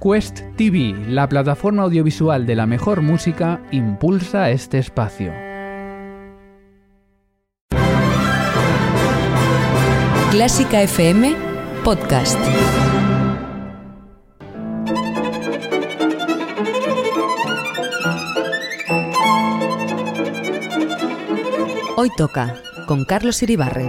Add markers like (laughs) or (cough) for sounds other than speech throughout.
Quest TV, la plataforma audiovisual de la mejor música, impulsa este espacio. Clásica FM Podcast. Hoy toca con Carlos Iribarren.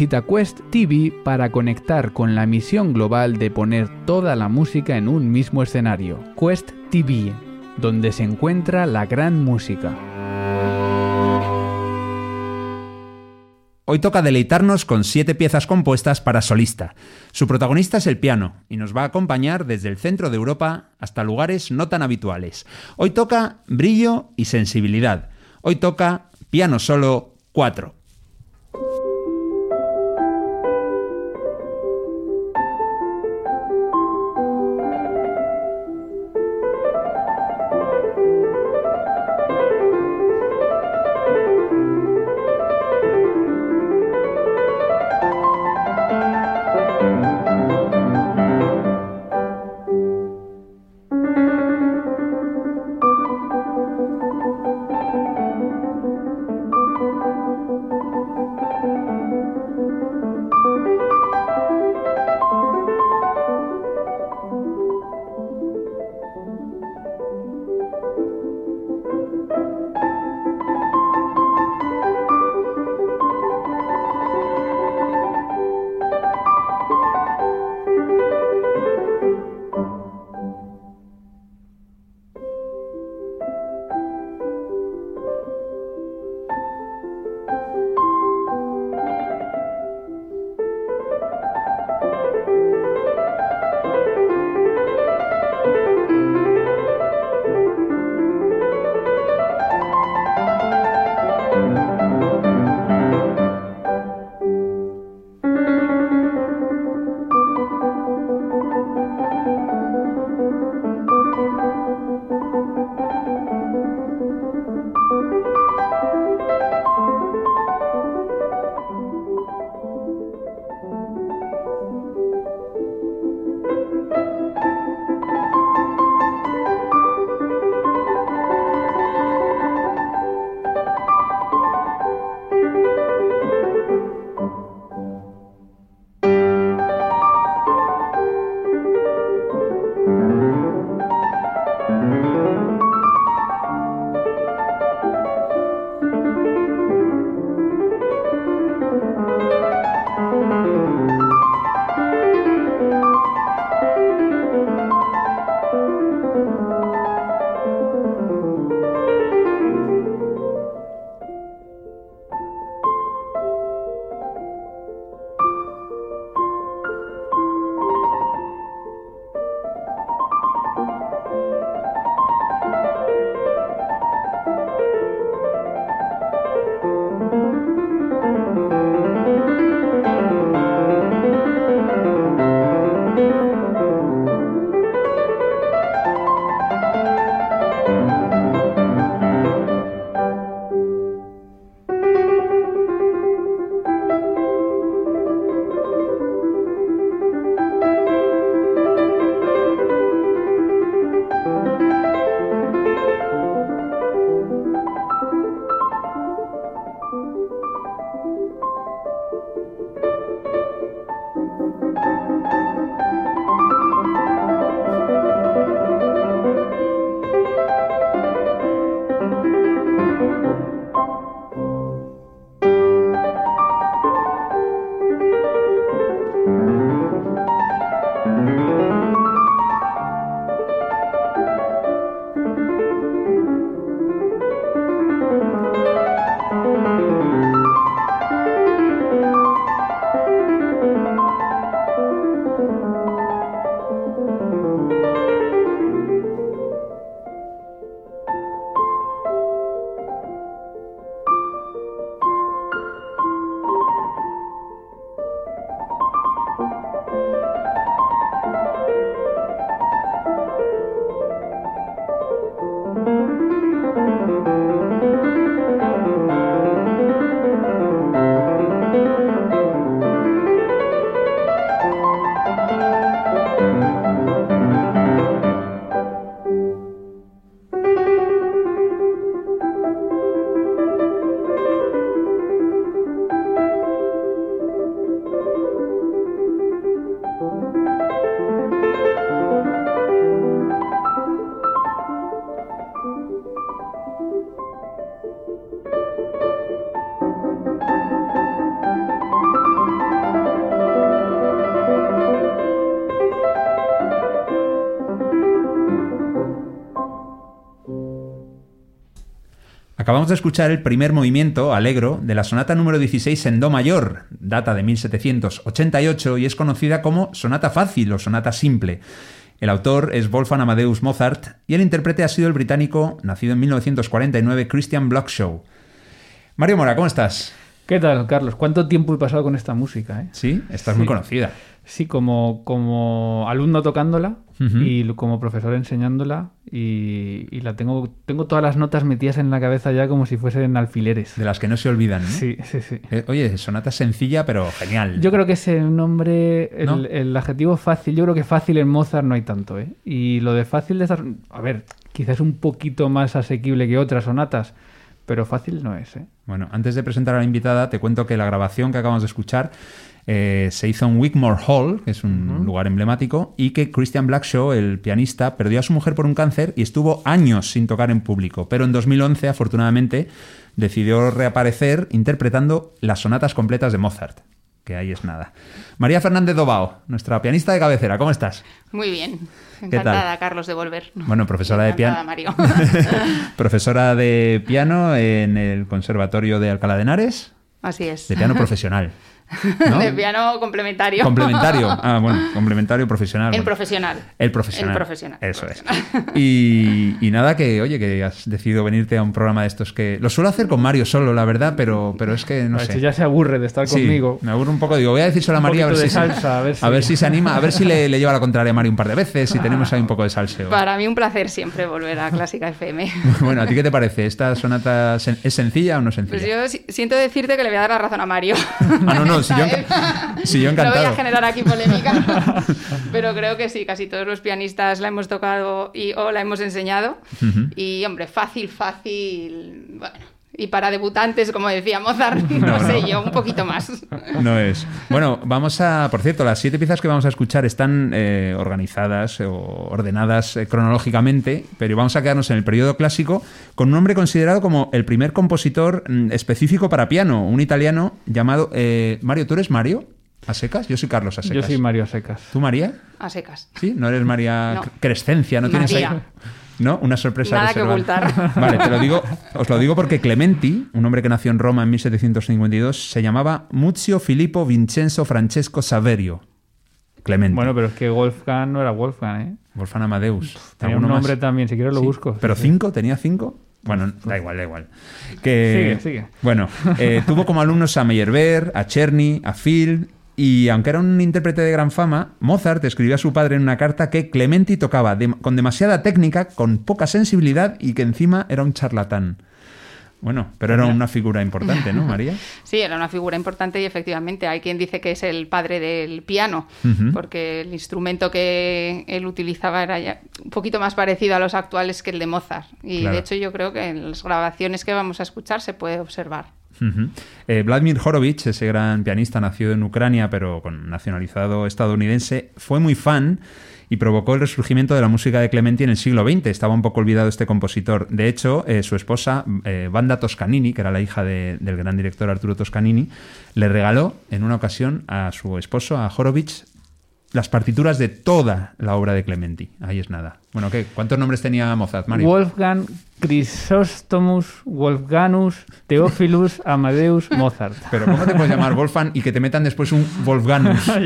Quest TV para conectar con la misión global de poner toda la música en un mismo escenario. Quest TV, donde se encuentra la gran música. Hoy toca deleitarnos con siete piezas compuestas para solista. Su protagonista es el piano y nos va a acompañar desde el centro de Europa hasta lugares no tan habituales. Hoy toca brillo y sensibilidad. Hoy toca piano solo 4. Acabamos de escuchar el primer movimiento, Alegro, de la sonata número 16 en Do mayor, data de 1788 y es conocida como sonata fácil o sonata simple. El autor es Wolfgang Amadeus Mozart y el intérprete ha sido el británico, nacido en 1949, Christian Blockshow. Mario Mora, ¿cómo estás? ¿Qué tal, Carlos? ¿Cuánto tiempo he pasado con esta música? Eh? Sí, estás muy conocida. Sí, como, como alumno tocándola y como profesor enseñándola y, la tengo, tengo todas las notas metidas en la cabeza ya como si fuesen alfileres. De las que no se olvidan, ¿no? Sí, sí, sí. Eh, oye, sonata sencilla pero genial. Yo creo que ese nombre, el, el, adjetivo fácil, yo creo que fácil en Mozart no hay tanto, ¿eh? Y lo de fácil de estar, a ver, quizás un poquito más asequible que otras sonatas, pero fácil no es, ¿eh? Bueno, antes de presentar a la invitada, te cuento que la grabación que acabamos de escuchar eh, se hizo en Wigmore Hall, que es un lugar emblemático, y que Christian Blackshaw, el pianista, perdió a su mujer por un cáncer y estuvo años sin tocar en público. Pero en 2011, afortunadamente, decidió reaparecer interpretando las sonatas completas de Mozart. Que ahí es nada. María Fernández Dobao, nuestra pianista de cabecera, ¿cómo estás? Muy bien. Encantada, Carlos, de volver. Bueno, profesora de piano. Mario. (laughs) profesora de piano en el Conservatorio de Alcalá de Henares. Así es. De piano profesional. De piano complementario. Complementario. (laughs) Ah, bueno, complementario profesional. El profesional. El profesional. El profesional. Eso es. (laughs) Y, nada, que oye, que has decidido venirte a un programa de estos que. Lo suelo hacer con Mario solo, la verdad, pero, pero es que no sé. ya se aburre de estar conmigo. Me aburre un poco. Digo, voy a decir solo a María a ver, si, salsa, a, ver (laughs) si... a ver si se anima, a ver si le, lleva la contraria a Mario un par de veces, si tenemos ahí un poco de salseo. Para mí un placer siempre volver a Clásica FM. bueno, ¿a ti qué te parece? ¿Esta sonata es sencilla o no sencilla? Pues yo siento decirte que le voy a dar la razón a Mario. Ah, no, no, si yo, Sí, (laughs) yo (laughs) encantado. No voy a generar aquí polémica, (laughs) pero creo que sí, casi todos los pianistas la hemos tocado y o la hemos enseñado. Y, hombre, fácil, fácil, bueno, y para debutantes, como decía Mozart, no, sé yo, un poquito más. (laughs) No es. Bueno, vamos a, por cierto, las siete piezas que vamos a escuchar están eh, organizadas o ordenadas eh, cronológicamente, pero vamos a quedarnos en el periodo clásico con un hombre considerado como el primer compositor mm, específico para piano, un italiano llamado... Eh, Mario, ¿tú eres Mario? ¿A secas? Yo soy Carlos a secas. Yo soy Mario a secas. ¿Tú, María? A secas. ¿Sí? ¿No eres María Crescencia? ¿No tienes ahí? ¿No? Una sorpresa Nada que ocultar. (laughs) Vale, te lo digo, os lo digo porque Clementi, un hombre que nació en Roma en 1752, se llamaba Muzio Filippo Vincenzo Francesco Saverio. Clementi. Bueno, pero es que Wolfgang no era Wolfgang, ¿eh? Wolfgang Amadeus. Tenía un nombre también, si quieres lo busco. ¿Pero cinco? ¿Tenía cinco? Bueno, da igual, da igual. Que, sigue, sigue. Bueno, eh, tuvo como alumnos a Meyerbeer, a Czerny, a Phil, y aunque era un intérprete de gran fama, Mozart escribió a su padre en una carta que Clementi tocaba con demasiada técnica, con poca sensibilidad y que encima era un charlatán. Bueno, pero era una figura importante, ¿no, (laughs) María? Sí, era una figura importante y efectivamente hay quien dice que es el padre del piano, porque el instrumento que él utilizaba era ya un poquito más parecido a los actuales que el de Mozart. Y de hecho yo creo que en las grabaciones que vamos a escuchar se puede observar. Eh, Vladimir Horowitz, ese gran pianista nacido en Ucrania pero con nacionalizado estadounidense, fue muy fan y provocó el resurgimiento de la música de Clementi en el siglo XX. Estaba un poco olvidado este compositor. De hecho, eh, su esposa, eh, Banda Toscanini, que era la hija del gran director Arturo Toscanini, le regaló en una ocasión a su esposo, a Horowitz, las partituras de toda la obra de Clementi. Ahí es nada. Bueno, ¿qué? ¿Cuántos nombres tenía Mozart, Mario? Wolfgang, Chrysostomos, Wolfganus, Theophilus, (laughs) Amadeus, Mozart. Pero ¿cómo te puedes llamar Wolfgang y que te metan después un Wolfganus? (laughs)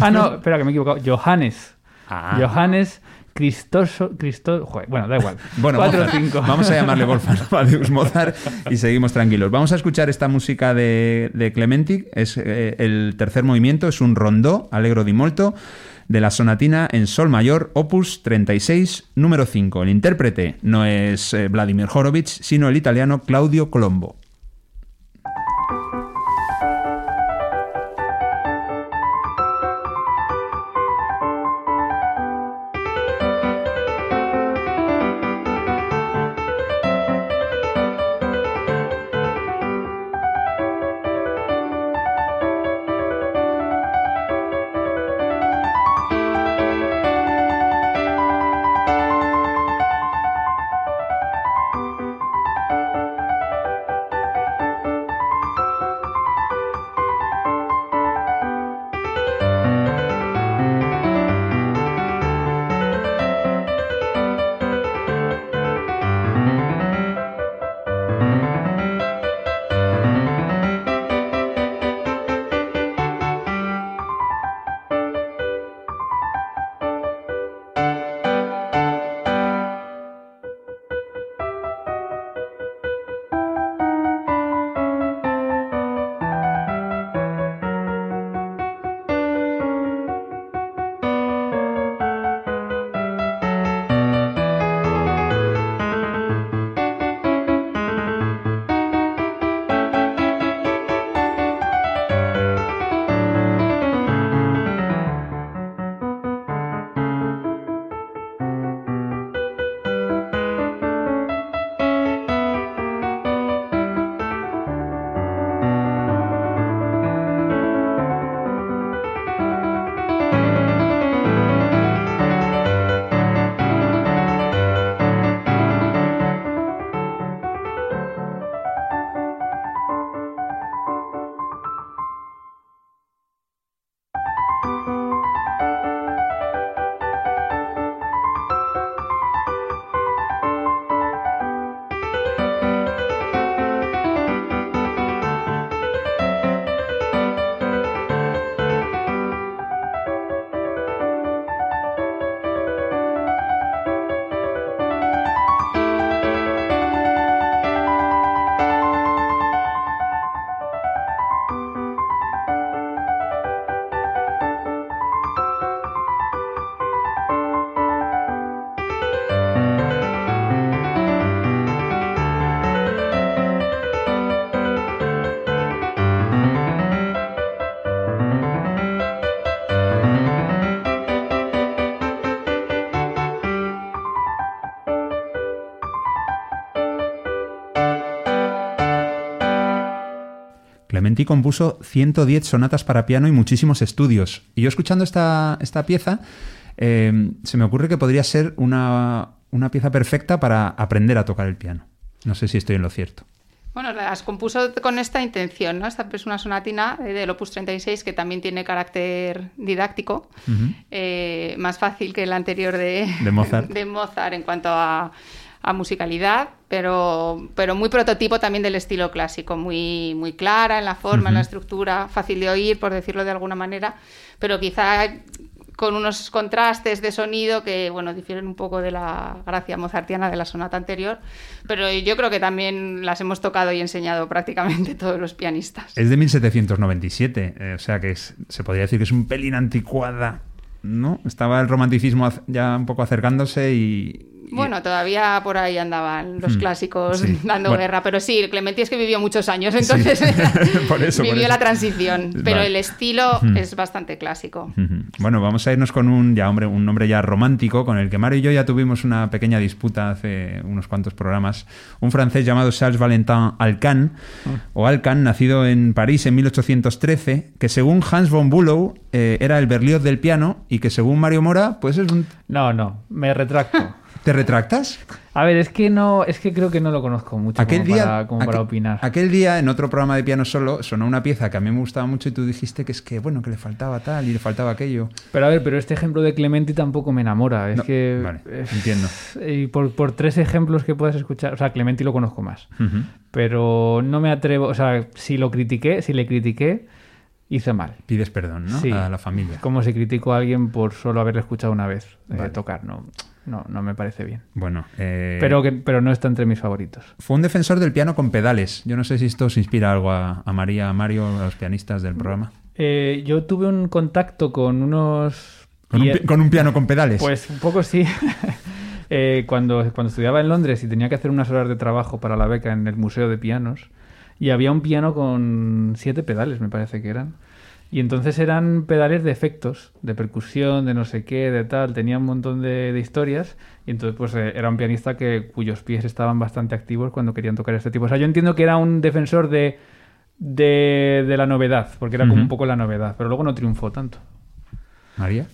Ah, no, espera, que me he equivocado. Johannes. Ah. Johannes Cristoso, Cristo, bueno, da igual. (laughs) Bueno, vamos a llamarle (laughs) Wolfgang Amadeus Mozart y seguimos tranquilos. Vamos a escuchar esta música de, de Clementi, es eh, el tercer movimiento, es un rondó, Alegro di molto, de la sonatina en sol mayor, opus 36, número 5. El intérprete no es eh, Vladimir Horowitz, sino el italiano Claudio Colombo. Clementi compuso 110 sonatas para piano y muchísimos estudios. Y yo escuchando esta, esta pieza, eh, se me ocurre que podría ser una, una pieza perfecta para aprender a tocar el piano. No sé si estoy en lo cierto. Bueno, las compuso con esta intención, ¿no? Esta es una sonatina del Opus 36 que también tiene carácter didáctico, eh, más fácil que la anterior de, de, Mozart. (laughs) de Mozart en cuanto a, a, musicalidad, pero, pero muy prototipo también del estilo clásico, muy, muy clara en la forma, en la estructura, fácil de oír, por decirlo de alguna manera, pero quizá con unos contrastes de sonido que, bueno, difieren un poco de la gracia mozartiana de la sonata anterior, pero yo creo que también las hemos tocado y enseñado prácticamente (laughs) todos los pianistas. Es de 1797, eh, o sea que es, se podría decir que es un pelín anticuada, ¿no? Estaba el romanticismo ya un poco acercándose y, bueno, todavía por ahí andaban los hmm, clásicos (laughs) dando guerra, pero sí, Clementi es que vivió muchos años, entonces (laughs) por eso, (laughs) vivió la transición, pero el estilo es bastante clásico. Hmm, bueno, vamos a irnos con un ya hombre, un nombre ya romántico, con el que Mario y yo ya tuvimos una pequeña disputa hace unos cuantos programas. Un francés llamado Charles Valentin Alcan, o Alcan, nacido en París en 1813, que según Hans von Bülow eh, era el Berlioz del piano y que según Mario Mora, pues es un... No, no, me retracto. ¿Te retractas? A ver, es que no, es que creo que no lo conozco mucho aquel como, día, para, como para, opinar. Aquel día, en otro programa de piano solo, sonó una pieza que a mí me gustaba mucho y tú dijiste que es que, bueno, que le faltaba tal y le faltaba aquello. Pero a ver, pero este ejemplo de Clementi tampoco me enamora. Es que. Vale, entiendo. (laughs) Y por, por, tres ejemplos que puedas escuchar, o sea, Clementi lo conozco más. Pero no me atrevo, o sea, si lo critiqué, si le critiqué hice mal. Pides perdón, ¿no? Sí. A la familia. Como si critico a alguien por solo haberle escuchado una vez eh, tocar, ¿no? No, no me parece bien. Bueno, eh... pero, que, pero no está entre mis favoritos. Fue un defensor del piano con pedales. Yo no sé si esto os inspira algo a, a María, a Mario, a los pianistas del programa. Eh, yo tuve un contacto con unos... ¿Con un, ¿Con un, piano con pedales? Pues un poco sí. (laughs) eh, cuando, cuando estudiaba en Londres y tenía que hacer unas horas de trabajo para la beca en el Museo de Pianos, y había un piano con siete pedales, me parece que eran. Y entonces eran pedales de efectos, de percusión, de no sé qué, de tal, tenía un montón de, de historias. Y entonces, pues eh, era un pianista que, cuyos pies estaban bastante activos cuando querían tocar este tipo. O sea, yo entiendo que era un defensor de, de, de la novedad, porque era como uh -huh. un poco la novedad, pero luego no triunfó tanto. María.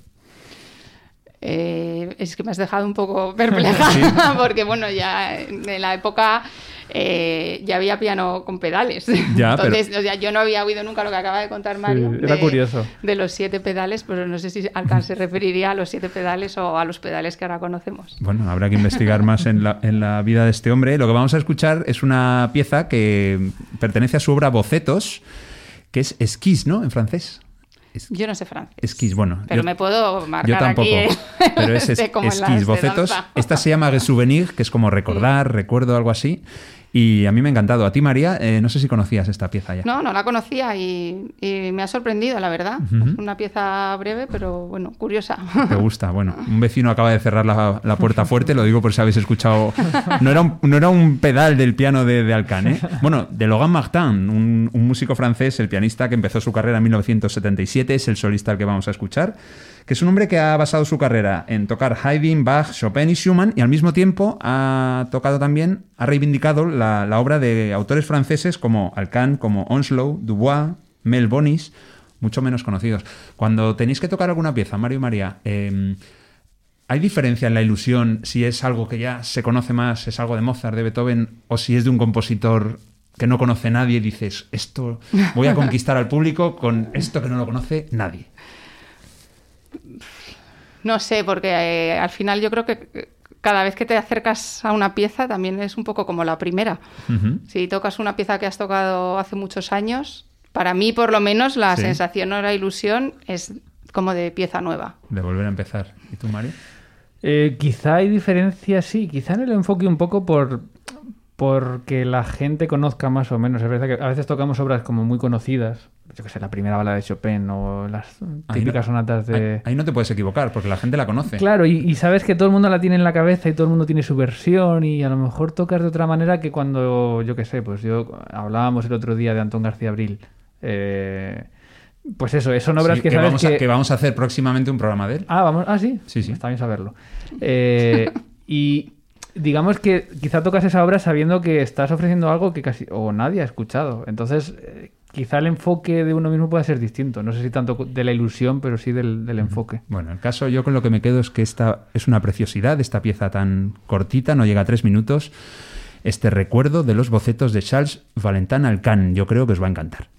Eh, es que me has dejado un poco (laughs) perpleja, ¿Sí? porque bueno, ya en la época eh, ya había piano con pedales. Ya, Entonces, pero... o sea, yo no había oído nunca lo que acaba de contar Mario. Sí, era de, curioso. De los siete pedales, pero no sé si Alcan se referiría a los siete pedales o a los pedales que ahora conocemos. Bueno, habrá que investigar más en la, en la vida de este hombre. Lo que vamos a escuchar es una pieza que pertenece a su obra Bocetos, que es esquís, ¿no? En francés. Es, yo no sé francés. Esquís, bueno. Pero yo, me puedo marcar Yo tampoco. Aquí, ¿eh? (laughs) Pero es (laughs) es, esquís, bocetos. Esta se llama Souvenir, que es como recordar, sí. recuerdo, algo así. Y a mí me ha encantado. A ti, María, eh, no sé si conocías esta pieza ya. No, no la conocía y, y me ha sorprendido, la verdad. Uh -huh. Es una pieza breve, pero bueno, curiosa. (laughs) Te gusta. Bueno, (laughs) un vecino acaba de cerrar la, la puerta fuerte, lo digo por si habéis escuchado. No era un, no era un pedal del piano de, de Alcan, ¿eh? Bueno, de Logan Martin, un, un músico francés, el pianista que empezó su carrera en 1977, es el solista al que vamos a escuchar que es un hombre que ha basado su carrera en tocar Haydn, Bach, Chopin y Schumann y al mismo tiempo ha tocado también, ha reivindicado la, obra de autores franceses como Alcan, como Onslow, Dubois, Mel Bonis, mucho menos conocidos. Cuando tenéis que tocar alguna pieza, Mario y María, eh, ¿hay diferencia en la ilusión si es algo que ya se conoce más, es algo de Mozart, de Beethoven, o si es de un compositor que no conoce nadie y dices, esto voy a conquistar al público con esto que no lo conoce nadie? No sé, porque eh, al final yo creo que cada vez que te acercas a una pieza también es un poco como la primera. Uh -huh. Si tocas una pieza que has tocado hace muchos años, para mí por lo menos la sí. sensación o la ilusión es como de pieza nueva. De volver a empezar. ¿Y tú, Mario? Eh, quizá hay diferencias, sí, quizá en el enfoque un poco por porque la gente conozca más o menos. Es verdad que a veces tocamos obras como muy conocidas, yo que sé, la primera bala de Chopin o las típicas no, sonatas de... Ahí, ahí, no te puedes equivocar, porque la gente la conoce. Claro, y, y, sabes que todo el mundo la tiene en la cabeza y todo el mundo tiene su versión y a lo mejor tocas de otra manera que cuando, yo que sé, pues yo hablábamos el otro día de Antón García Abril. Eh, pues eso, son obras sí, que, que sabes vamos que... A, que vamos a hacer próximamente un programa de él. Ah, vamos, ah, sí. Sí, sí. Está bien saberlo. Eh, y digamos que quizá tocas esa obra sabiendo que estás ofreciendo algo que casi o nadie ha escuchado. Entonces, eh, quizá el enfoque de uno mismo pueda ser distinto. No sé si tanto de la ilusión, pero sí del, del enfoque. Bueno, el caso yo con lo que me quedo es que esta es una preciosidad, esta pieza tan cortita, no llega a tres minutos. Este recuerdo de los bocetos de Charles Valentin Alcan, yo creo que os va a encantar.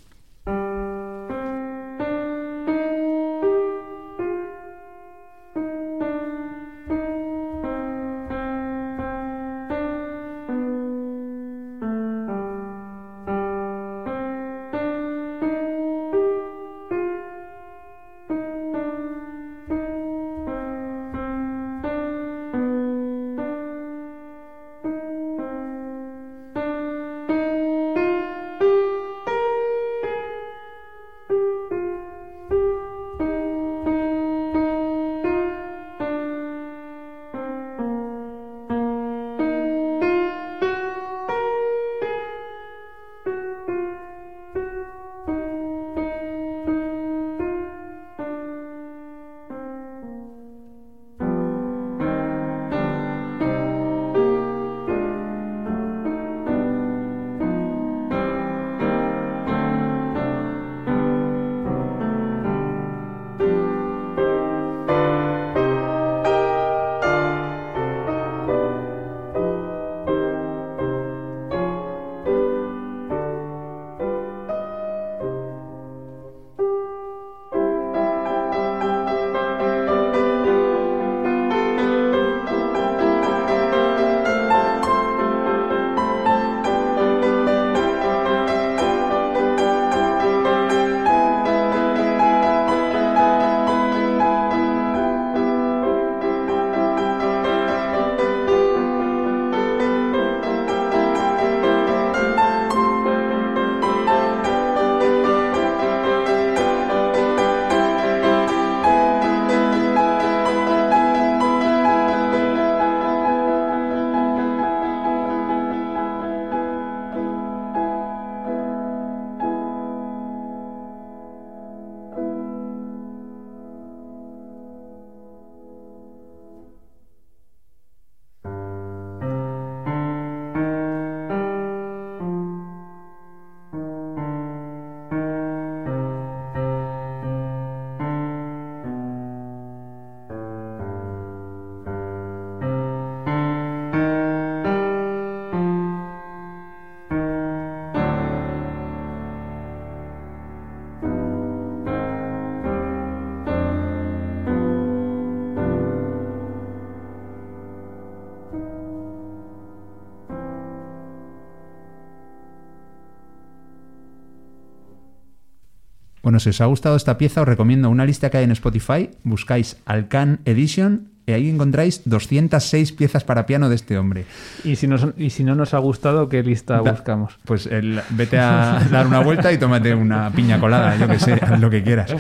Bueno, si os ha gustado esta pieza, os recomiendo una lista que hay en Spotify. Buscáis Alcan Edition y ahí encontráis 206 piezas para piano de este hombre. Y si, y si no nos ha gustado, ¿qué lista buscamos? Pues vete a dar una vuelta y tómate una piña colada, yo que sé, lo que quieras.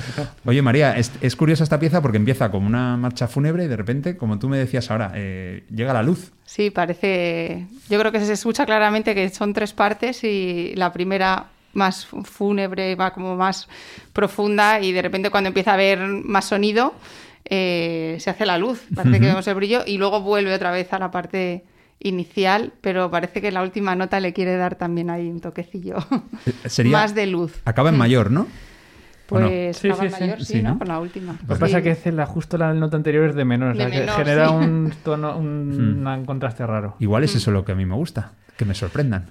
Oye, María, es, curiosa esta pieza porque empieza como una marcha fúnebre y de repente, como tú me decías ahora, eh, llega la luz. Sí, parece. Yo creo que se escucha claramente que son tres partes y la primera más fúnebre, va como más profunda y de repente cuando empieza a haber más sonido eh, se hace la luz, parece que vemos el brillo y luego vuelve otra vez a la parte inicial, pero parece que la última nota le quiere dar también ahí un toquecillo eh, más de luz. Acaba en mm. mayor, ¿no? Pues acaba en mayor, sí, ¿no? Con la última. Lo que pasa es que la, justo la nota anterior es de menor, o sea, que genera un tono, un, (laughs) mm. un, contraste raro. Igual es mm. eso lo que a mí me gusta, que me sorprendan.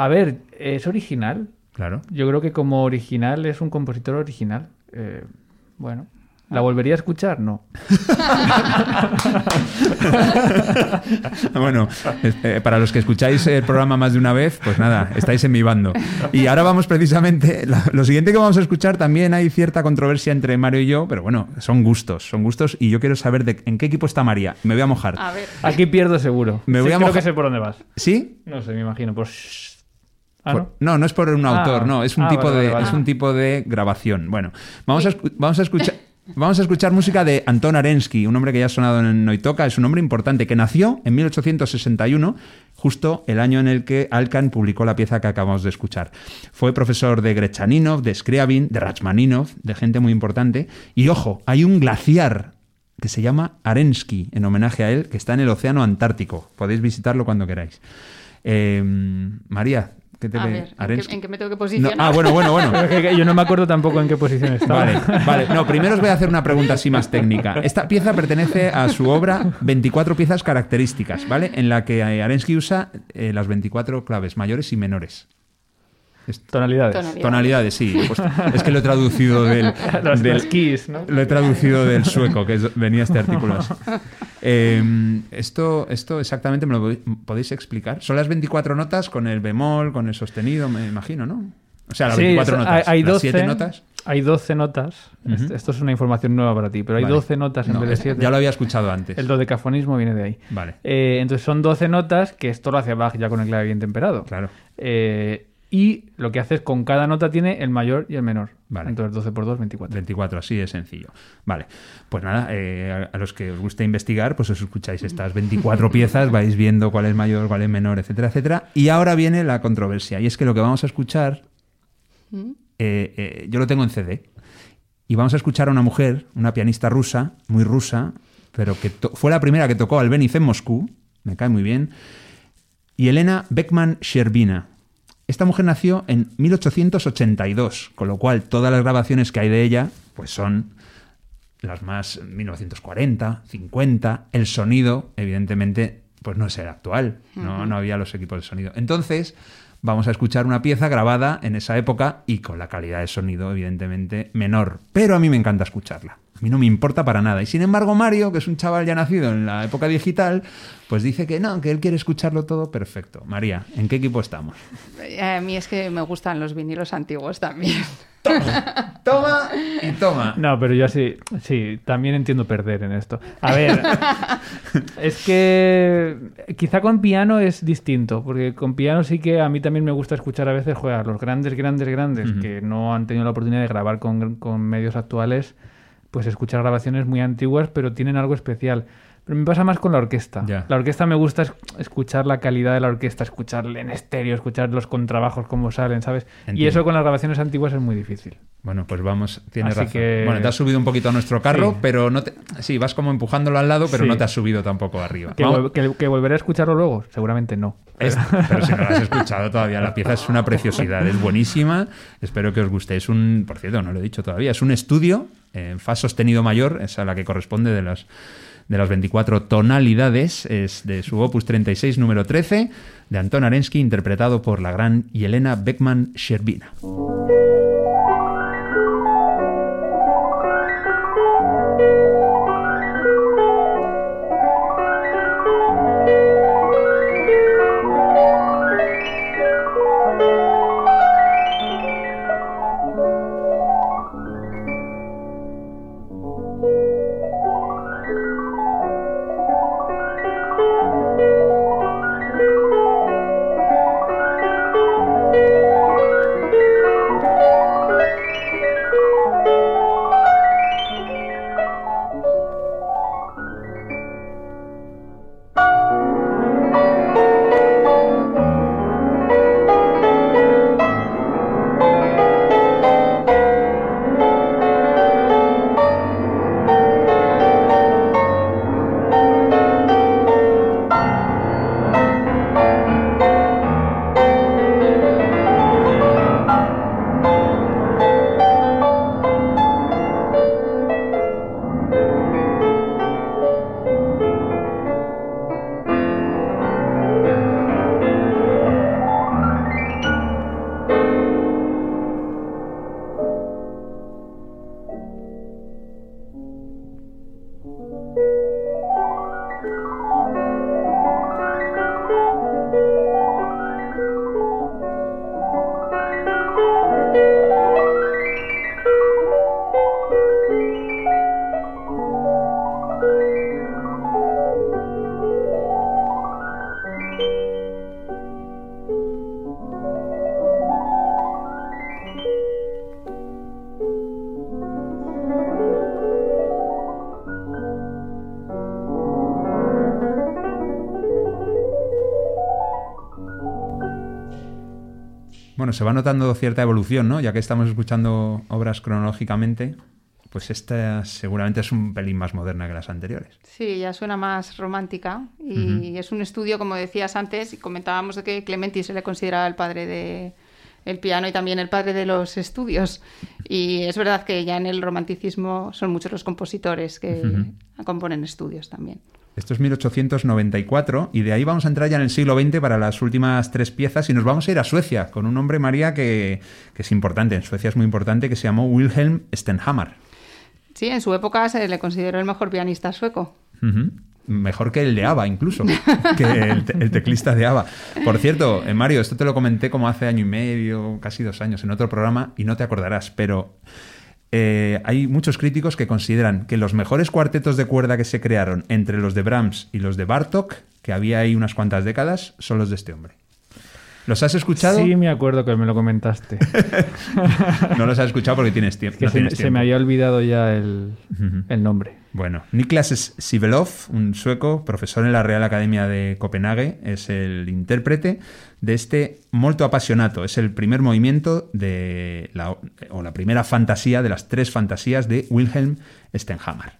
A ver, es original. Claro. Yo creo que como original es un compositor original. Eh, bueno, ¿La volvería a escuchar? No. (laughs) bueno, eh, para los que escucháis el programa más de una vez, pues nada, estáis en mi bando. Y ahora vamos precisamente, lo siguiente que vamos a escuchar también hay cierta controversia entre Mario y yo, pero bueno, son gustos, son gustos y yo quiero saber de, en qué equipo está María. Me voy a mojar. A ver. Aquí pierdo seguro. Me voy a mojar. Creo que sé por dónde vas. ¿Sí? No sé, me imagino. Pues ¿Ah, no? no? es por un autor, ah. no, es un, ah, tipo de, es un tipo de grabación. Bueno, vamos a, vamos a escuchar... (laughs) Vamos a escuchar música de Anton Arensky, un hombre que ya ha sonado en Noitoka, es un hombre importante que nació en 1861, justo el año en el que Alkan publicó la pieza que acabamos de escuchar. Fue profesor de Grechaninov, de Scriabin, de Rachmaninov, de gente muy importante. Y ojo, hay un glaciar que se llama Arensky, en homenaje a él, que está en el Océano Antártico. Podéis visitarlo cuando queráis. Eh, María, ¿Qué te ¿en, qué, me tengo que posicionar? ah, bueno, bueno, bueno. (laughs) yo no me acuerdo tampoco en qué posición estaba. Vale, vale. No, primero os voy a hacer una pregunta así más técnica. Esta pieza pertenece a su obra 24 piezas características, ¿vale? En la que Arensky usa eh, las 24 claves mayores y menores. Tonalidades. Tonalidades, sí. Pues, es que lo he traducido del. (laughs) del keys, ¿no? Lo he traducido del sueco, que venía este artículo em, esto, esto exactamente me lo podéis explicar. Son las 24 notas con el bemol, con el sostenido, me imagino, ¿no? O sea, las 24 notas. Hay, 12, 7 notas. Hay 12 notas. Esto es una información nueva para ti, pero hay 12 notas en vez de 7. Ya lo había escuchado antes. El dodecafonismo viene de ahí. Vale. Eh, entonces son 12 notas, que esto lo hace Bach ya con el clave bien temperado. Claro. Eh, y lo que hace es con cada nota tiene el mayor y el menor. Vale. Entonces 12 por 2, 24. 24, así de sencillo. Vale. Pues nada, eh, a, los que os guste investigar, pues os escucháis estas 24 (laughs) piezas, vais viendo cuál es mayor, cuál es menor, etcétera, etcétera. Y ahora viene la controversia. Y es que lo que vamos a escuchar, ¿Mm? eh, eh, yo lo tengo en CD. Y vamos a escuchar a una mujer, una pianista rusa, muy rusa, pero que fue la primera que tocó al Albeniz en Moscú. Me cae muy bien. Y Elena Beckman-Sherbina esta mujer nació en 1882, con lo cual todas las grabaciones que hay de ella pues son las más 1940, 50. El sonido, evidentemente, pues no es el actual, no, no había los equipos de sonido. Entonces, vamos a escuchar una pieza grabada en esa época y con la calidad de sonido, evidentemente, menor. Pero a mí me encanta escucharla. A mí no me importa para nada. Y sin embargo, Mario, que es un chaval ya nacido en la época digital, pues dice que no, que él quiere escucharlo todo perfecto. María, ¿en qué equipo estamos? A mí es que me gustan los vinilos antiguos también. Toma, toma y toma. No, pero yo sí, sí, también entiendo perder en esto. A ver, (laughs) es que quizá con piano es distinto, porque con piano sí que a mí también me gusta escuchar a veces jugar los grandes, grandes, grandes, que no han tenido la oportunidad de grabar con, con medios actuales pues escuchar grabaciones muy antiguas, pero tienen algo especial. Pero me pasa más con la orquesta. La orquesta me gusta escuchar la calidad de la orquesta, escucharle en estéreo, escuchar los contrabajos cómo salen, ¿sabes? Y eso con las grabaciones antiguas es muy difícil. Bueno, pues vamos, tienes razón. Bueno, te has subido un poquito a nuestro carro, pero no te... Sí, vas como empujándolo al lado, pero no te has subido tampoco arriba. ¿Que, volveré a escucharlo luego? Seguramente no. (laughs) pero si no lo has escuchado todavía, la pieza es una preciosidad, es buenísima. Espero que os guste. Es un, por cierto, no lo he dicho todavía, es un estudio en fa sostenido mayor, es a la que corresponde de las de las 24 tonalidades, es de su opus 36 número 13, de Anton Arensky, interpretado por la gran Yelena Beckman-Sherbina. se va notando cierta evolución, ¿no? Ya que estamos escuchando obras cronológicamente, pues esta seguramente es un pelín más moderna que las anteriores. Sí, ya suena más romántica y es un estudio, como decías antes, y comentábamos de que Clementi se le consideraba el padre de el piano y también el padre de los estudios. Y es verdad que ya en el romanticismo son muchos los compositores que componen estudios también. Esto es 1894 y de ahí vamos a entrar ya en el siglo XX para las últimas tres piezas y nos vamos a ir a Suecia con un hombre, María, que, es importante, en Suecia es muy importante, que se llamó Wilhelm Stenhammar. Sí, en su época se le consideró el mejor pianista sueco. Mejor que el de ABBA, incluso, (laughs) que el, teclista de ABBA. Por cierto, eh, Mario, esto te lo comenté como hace año y medio, casi dos años, en otro programa, y no te acordarás, pero eh, hay muchos críticos que consideran que los mejores cuartetos de cuerda que se crearon entre los de Brahms y los de Bartok, que había ahí unas cuantas décadas, son los de este hombre. ¿Los has escuchado? Sí, me acuerdo que me lo comentaste. (laughs) no los has escuchado porque tienes tiempo. se, me había olvidado ya el, nombre. Bueno, Niklas Sivelov, un sueco, profesor en la Real Academia de Copenhague, es el intérprete de este Molto Apasionato. Es el primer movimiento de o la primera fantasía de las tres fantasías de Wilhelm Stenhammar.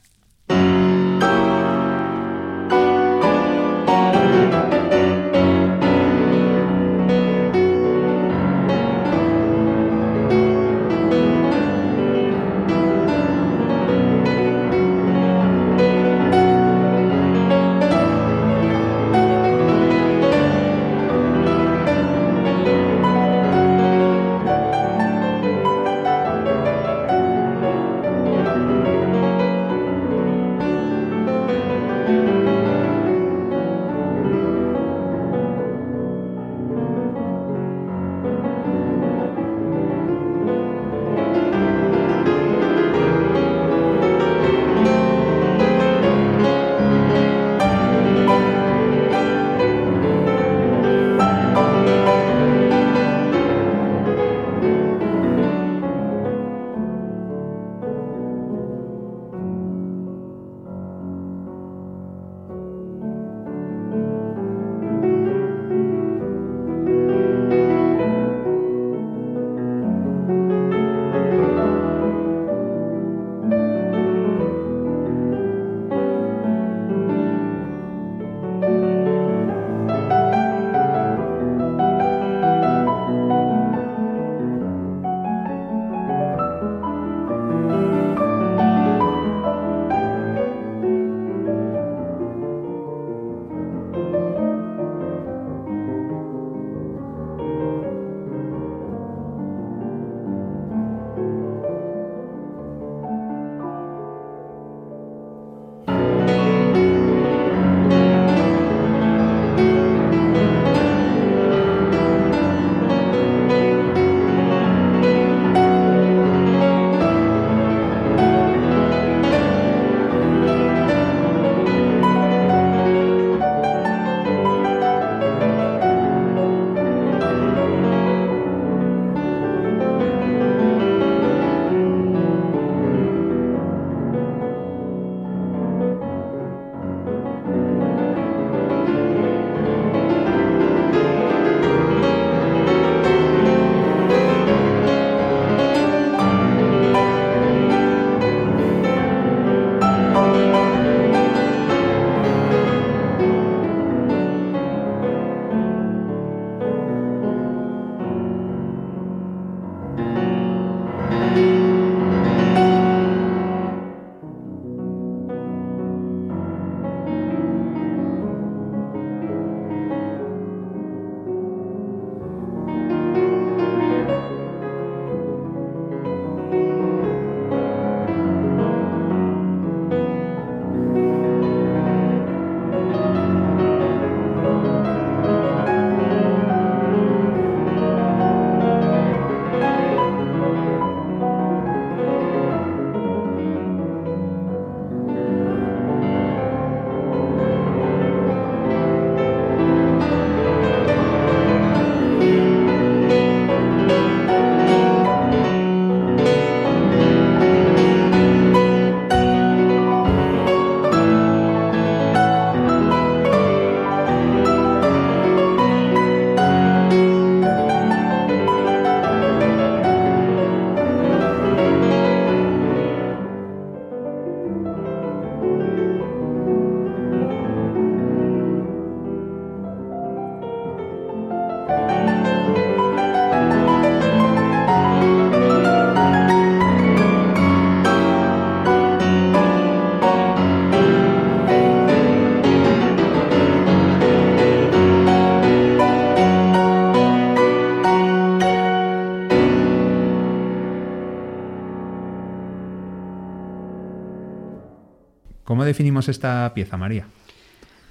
Definimos esta pieza, María?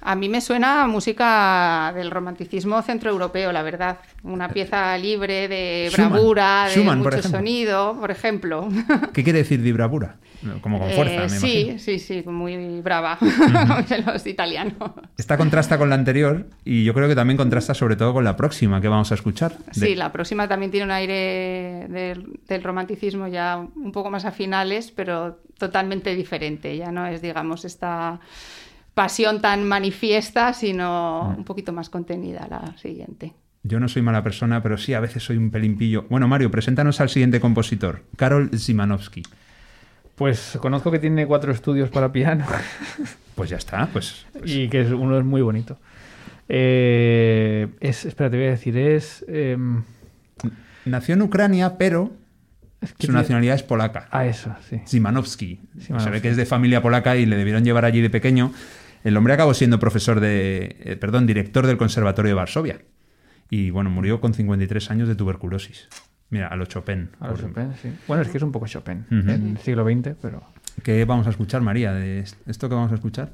A mí me suena música del romanticismo centroeuropeo, la verdad. Una pieza libre de bravura, de mucho sonido, por ejemplo. (laughs) ¿Qué quiere decir de bravura? Como con fuerza, eh, Sí, sí, sí, muy brava, (laughs) los italianos. Esta contrasta con la anterior y yo creo que también contrasta sobre todo con la próxima que vamos a escuchar. Sí, la próxima también tiene un aire del romanticismo ya un poco más a finales, pero totalmente diferente. Ya no es, digamos, esta pasión tan manifiesta, sino mm. un poquito más contenida la siguiente. Yo no soy mala persona, pero sí a veces soy un pelimpillo. Bueno, Mario, preséntanos al siguiente compositor, Karol Szymanowski. Pues conozco que tiene cuatro estudios para piano. (laughs) Pues ya está, pues. Y que es, uno es muy bonito. Eh, es, espera, te voy a decir, es. Em, Nació en Ucrania, pero su nacionalidad es polaca. Ah, eso, sí. Szymanowski. Se ve que es de familia polaca y le debieron llevar allí de pequeño. El hombre acabó siendo profesor de, eh, perdón, director del Conservatorio de Varsovia. Y bueno, murió con 53 años de tuberculosis. Mira, a lo Chopin. A lo Chopin, sí. Bueno, es que es un poco Chopin en el siglo XX, pero... ¿Qué vamos a escuchar, María, de esto que vamos a escuchar?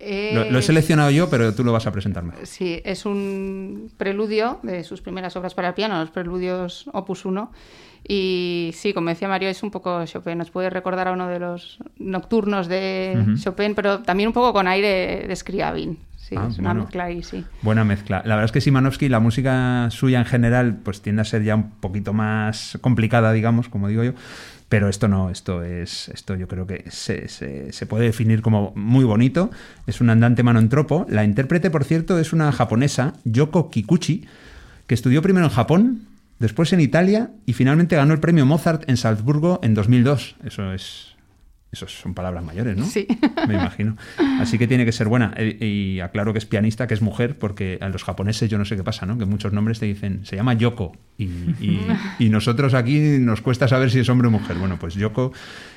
Lo, he seleccionado yo, pero tú lo vas a presentarme. Sí, es un preludio de sus primeras obras para el piano, los preludios Opus 1. Y sí, como decía Mario, es un poco Chopin. Nos puede recordar a uno de los nocturnos de Chopin, pero también un poco con aire de Scriabin. Sí, ah, es una mezcla ahí, sí. Buena mezcla. La verdad es que Simanovsky, la música suya en general, pues tiende a ser ya un poquito más complicada, digamos, como digo yo. Pero esto no, esto es, esto yo creo que se, se, puede definir como muy bonito. Es un andante manontropo. La intérprete, por cierto, es una japonesa, Yoko Kikuchi, que estudió primero en Japón, después en Italia y finalmente ganó el premio Mozart en Salzburgo en 2002. Eso es, eso son palabras mayores, ¿no? Sí. (laughs) Me imagino. Así que tiene que ser buena. E, y aclaro que es pianista, que es mujer, porque a los japoneses yo no sé qué pasa, ¿no? Que muchos nombres te dicen, se llama Yoko. Y, (laughs) y nosotros aquí nos cuesta saber si es hombre o mujer. Bueno, pues Yoko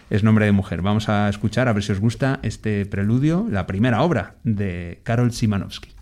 es nombre de mujer. Vamos a escuchar, a ver si os gusta este preludio, la primera obra de Karol Szymanowski.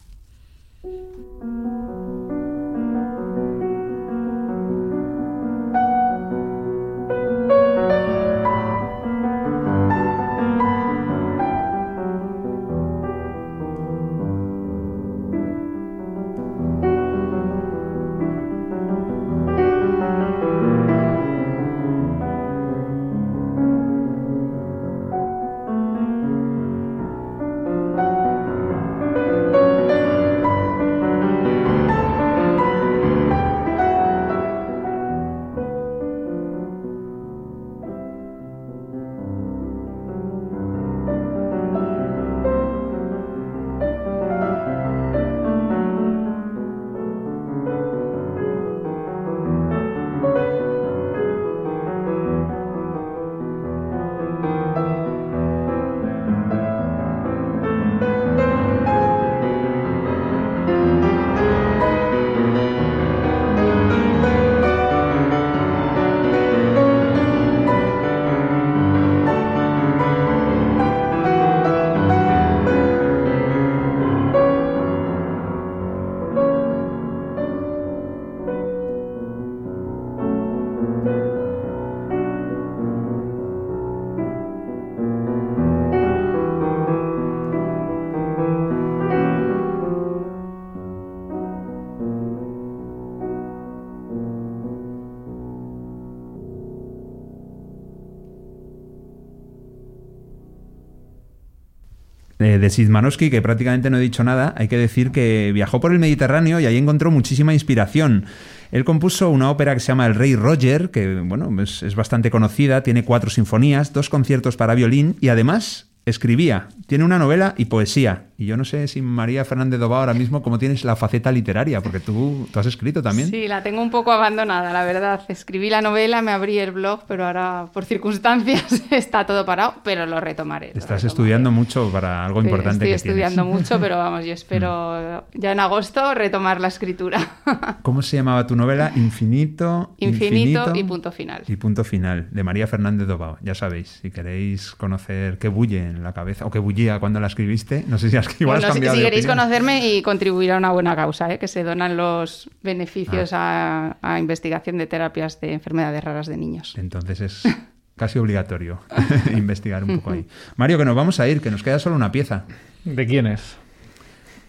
De Sidmanowski, que prácticamente no he dicho nada, hay que decir que viajó por el Mediterráneo y ahí encontró muchísima inspiración. Él compuso una ópera que se llama El Rey Roger, que bueno, es bastante conocida, tiene cuatro sinfonías, dos conciertos para violín y además escribía, tiene una novela y poesía. Y yo no sé si María Fernández Dobao ahora mismo cómo tienes la faceta literaria, porque tú, tú has escrito también. Sí, la tengo un poco abandonada, la verdad. Escribí la novela, me abrí el blog, pero ahora por circunstancias (laughs) está todo parado, pero lo retomaré. Estás estudiando mucho para algo importante. Estoy estudiando mucho, pero (laughs) vamos, yo espero mm. ya en agosto retomar la escritura. (laughs) ¿Cómo se llamaba tu novela? Infinito. Infinito, y punto final. Y punto final, de María Fernández Dobao. Ya sabéis, si queréis conocer qué bulle en la cabeza, o qué cuando la escribiste, no sé si has (laughs) igual Si, queréis conocerme y contribuir a una buena causa, ¿eh? que se donan los beneficios ah. a, investigación de terapias de enfermedades raras de niños. Entonces es (laughs) casi obligatorio (laughs) investigar un poco ahí. Mario, que nos vamos a ir, que nos queda solo una pieza. ¿De quién es?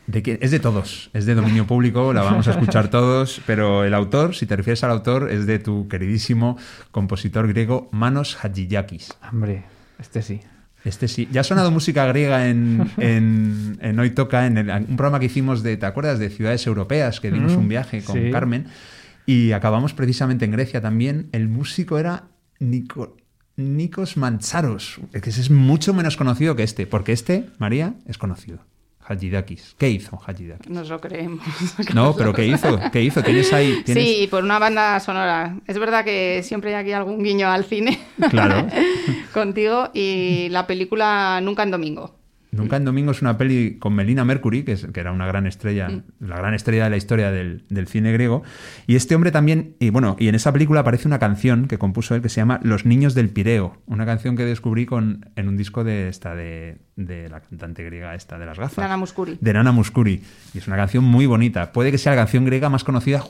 De que, es de todos, es de dominio público, la vamos a escuchar todos, pero el autor, si te refieres al autor, es de tu queridísimo compositor griego Manos Hadjiyakis. Hombre, este sí. Este sí. Ya ha sonado música griega en, (laughs) en, Hoy Toca, en un programa que hicimos de, ¿te acuerdas? De ciudades europeas, que dimos mm, un viaje con Carmen. Y acabamos precisamente en Grecia también. El músico era Nico, Nikos Mancharos, que es mucho menos conocido que este, porque este, María, es conocido. Hajidakis. ¿Qué hizo Hajidakis? Nos lo creemos. (laughs) No, pero ¿qué hizo? ¿Qué hizo? ¿Tienes ahí? Sí, por una banda sonora. Es verdad que siempre hay aquí algún guiño al cine. Claro. (laughs) contigo y la película Nunca en Domingo. Nunca en Domingo es una peli con Melina Mercury, que, era una gran estrella, mm. la gran estrella de la historia del, cine griego. Y este hombre también, y bueno, y en esa película aparece una canción que compuso él que se llama Los Niños del Pireo, una canción que descubrí con, en un disco de esta, de, la cantante griega esta, de las gafas. Nana Muscuri. De Nana Muscuri. Y es una canción muy bonita. Puede que sea la canción griega más conocida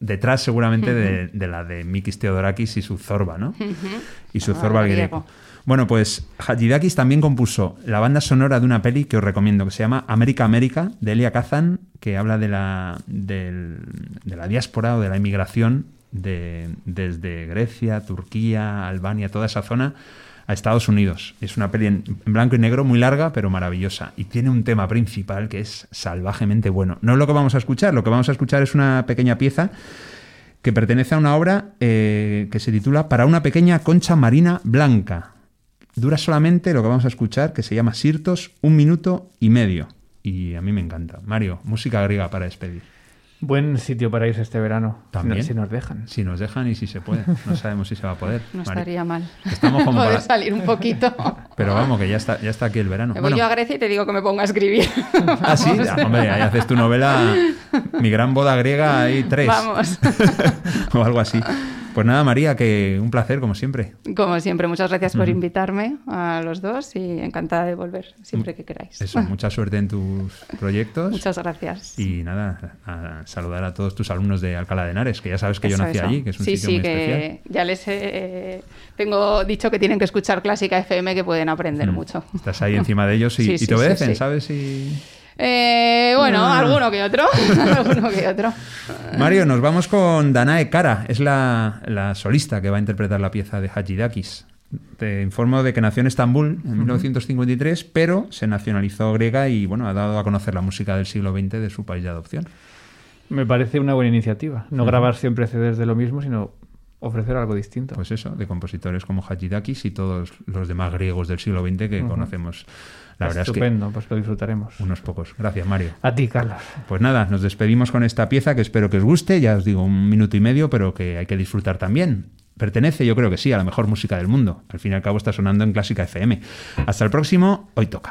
detrás seguramente de, la de Mikis Theodorakis y su Zorba, ¿no? Y su ah, Zorba griego. Bueno, pues Hajidakis también compuso la banda sonora de una peli que os recomiendo, que se llama América América, de Elia Kazan, que habla de la, de la diáspora o de la inmigración de, desde Grecia, Turquía, Albania, toda esa zona, a Estados Unidos. Es una peli en, blanco y negro muy larga, pero maravillosa. Y tiene un tema principal que es salvajemente bueno. No es lo que vamos a escuchar, lo que vamos a escuchar es una pequeña pieza que pertenece a una obra eh, que se titula Para una pequeña concha marina blanca, Dura solamente lo que vamos a escuchar, que se llama Sirtos, un minuto y medio. Y a mí me encanta. Mario, música griega para despedir. Buen sitio para irse este verano. También. Si nos dejan. Si nos dejan y si se puede. No sabemos si se va a poder. No estaría mal. Estamos como (laughs) Poder salir un poquito. Pero vamos, que ya está, ya está aquí el verano. Me voy yo a Grecia y te digo que me ponga a escribir. (laughs) ah, sí. hombre, ahí haces tu novela Mi gran boda griega, hay tres. Vamos. (laughs) o algo así. Pues nada, María, que un placer, como siempre. Como siempre, muchas gracias por invitarme a los dos y encantada de volver siempre que queráis. Eso, (laughs) mucha suerte en tus proyectos. Muchas gracias. Y nada, a saludar a todos tus alumnos de Alcalá de Henares, que ya sabes que yo nací allí, que es un sí, sitio sí, que Ya les tengo dicho que tienen que escuchar Clásica FM, que pueden aprender mucho. Estás ahí encima de ellos y, (laughs) y te obedecen, ¿sabes? Y... Eh, bueno, ah. alguno que otro. (laughs) alguno que otro. Mario, nos vamos con Danae Kara. Es la, solista que va a interpretar la pieza de Hajidakis. Te informo de que nació en Estambul en 1953, pero se nacionalizó griega y bueno, ha dado a conocer la música del siglo XX de su país de adopción. Me parece una buena iniciativa. No grabar siempre CDs de lo mismo, sino ofrecer algo distinto. Pues eso, de compositores como Hajidakis y todos los demás griegos del siglo XX que conocemos la verdad Estupendo, es que pues lo disfrutaremos. Unos pocos. Gracias, Mario. A ti, Carlos. Pues nada, nos despedimos con esta pieza que espero que os guste. Ya os digo, un minuto y medio, pero que hay que disfrutar también. Pertenece, yo creo que sí, a la mejor música del mundo. Al fin y al cabo está sonando en Clásica FM. Hasta el próximo, hoy toca.